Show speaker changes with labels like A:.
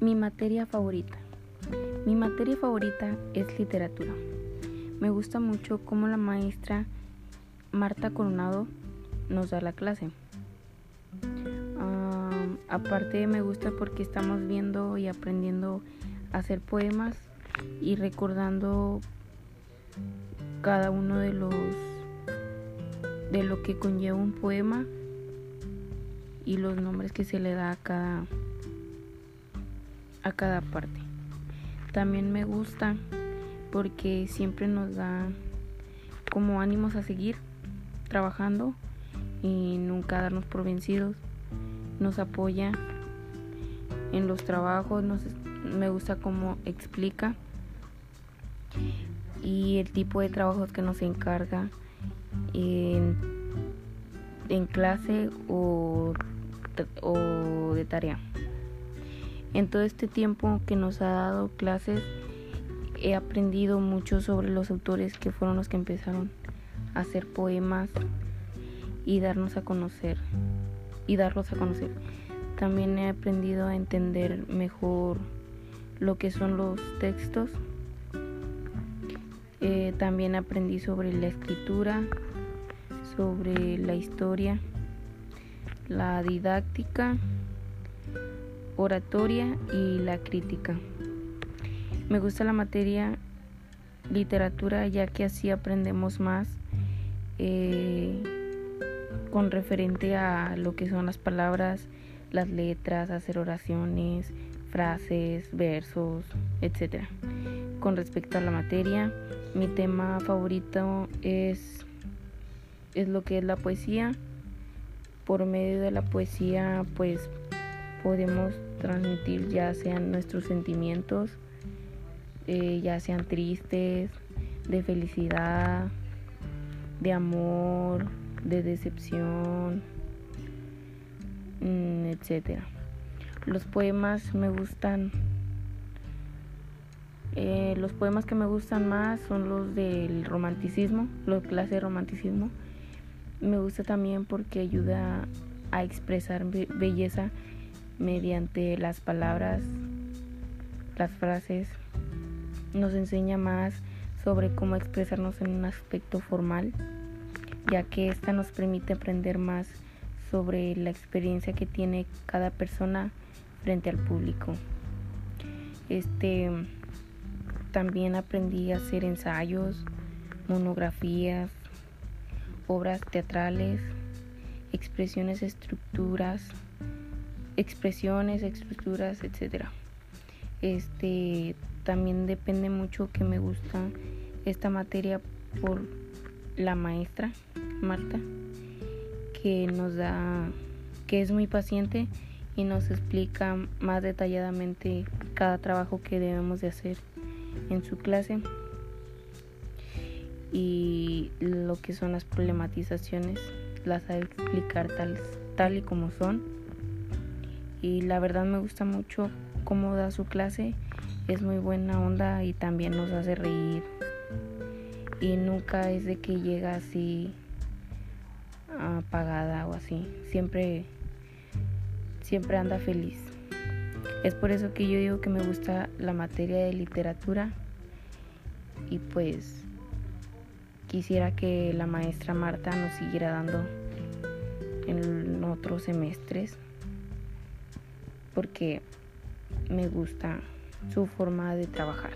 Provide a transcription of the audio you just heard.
A: Materia favorita. Mi materia favorita es literatura. Me gusta mucho cómo la maestra Marta Coronado nos da la clase. aparte me gusta porque estamos viendo y aprendiendo a hacer poemas y recordando cada uno de los de lo que conlleva un poema y los nombres que se le da a cada a cada parte. También me gusta porque siempre nos da como ánimos a seguir trabajando y nunca darnos por vencidos. Nos apoya en los trabajos, nos, me gusta cómo explica y el tipo de trabajos que nos encarga en, en clase o, o de tarea. En todo este tiempo que nos ha dado clases he aprendido mucho sobre los autores que fueron los que empezaron a hacer poemas y darnos a conocer y darlos a conocer. También he aprendido a entender mejor lo que son los textos. Eh, también aprendí sobre la escritura, sobre la historia, la didáctica oratoria y la crítica. Me gusta la materia literatura ya que así aprendemos más eh, con referente a lo que son las palabras, las letras, hacer oraciones, frases, versos, etc. Con respecto a la materia, mi tema favorito es, es lo que es la poesía. Por medio de la poesía, pues podemos transmitir ya sean nuestros sentimientos, eh, ya sean tristes, de felicidad, de amor, de decepción, mm, etcétera. Los poemas me gustan. Eh, los poemas que me gustan más son los del romanticismo, los clases de romanticismo. Me gusta también porque ayuda a expresar belleza mediante las palabras, las frases, nos enseña más sobre cómo expresarnos en un aspecto formal, ya que esta nos permite aprender más sobre la experiencia que tiene cada persona frente al público. Este también aprendí a hacer ensayos, monografías, obras teatrales, expresiones, estructuras, expresiones, estructuras, etcétera. Este también depende mucho que me gusta esta materia por la maestra Marta que nos da que es muy paciente y nos explica más detalladamente cada trabajo que debemos de hacer en su clase y lo que son las problematizaciones las sabe explicar tal, tal y como son y la verdad me gusta mucho cómo da su clase. Es muy buena onda y también nos hace reír. Y nunca es de que llega así apagada o así. Siempre siempre anda feliz. Es por eso que yo digo que me gusta la materia de literatura y pues quisiera que la maestra Marta nos siguiera dando en otros semestres porque me gusta su forma de trabajar.